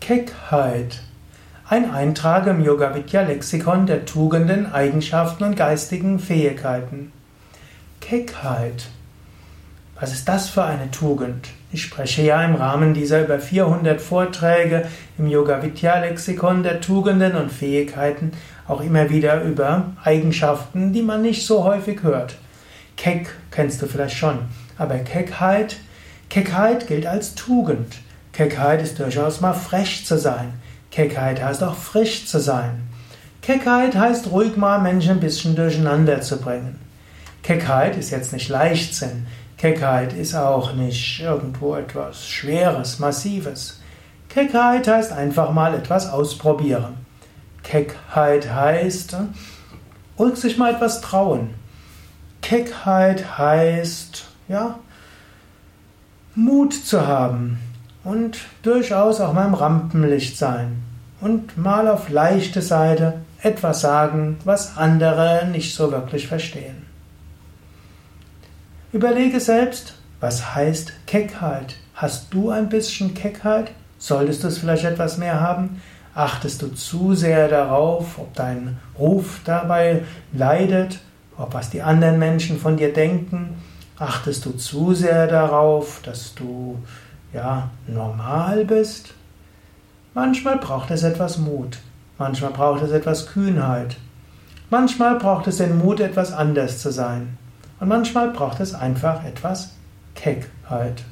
Keckheit. Ein Eintrag im Yoga Vidya Lexikon der Tugenden, Eigenschaften und geistigen Fähigkeiten. Keckheit. Was ist das für eine Tugend? Ich spreche ja im Rahmen dieser über 400 Vorträge im Yoga Vidya Lexikon der Tugenden und Fähigkeiten auch immer wieder über Eigenschaften, die man nicht so häufig hört. Keck kennst du vielleicht schon, aber Keckheit, Keckheit gilt als Tugend. Keckheit ist durchaus mal frech zu sein. Keckheit heißt auch frisch zu sein. Keckheit heißt ruhig mal Menschen ein bisschen durcheinander zu bringen. Keckheit ist jetzt nicht Leichtsinn. Keckheit ist auch nicht irgendwo etwas Schweres, Massives. Keckheit heißt einfach mal etwas ausprobieren. Keckheit heißt ruhig sich mal etwas trauen. Keckheit heißt, ja, Mut zu haben und durchaus auch mal im Rampenlicht sein und mal auf leichte Seite etwas sagen, was andere nicht so wirklich verstehen. Überlege selbst, was heißt Keckheit? Hast du ein bisschen Keckheit? Solltest du es vielleicht etwas mehr haben? Achtest du zu sehr darauf, ob dein Ruf dabei leidet, ob was die anderen Menschen von dir denken? Achtest du zu sehr darauf, dass du ja, normal bist. Manchmal braucht es etwas Mut, manchmal braucht es etwas Kühnheit, manchmal braucht es den Mut, etwas anders zu sein und manchmal braucht es einfach etwas Keckheit.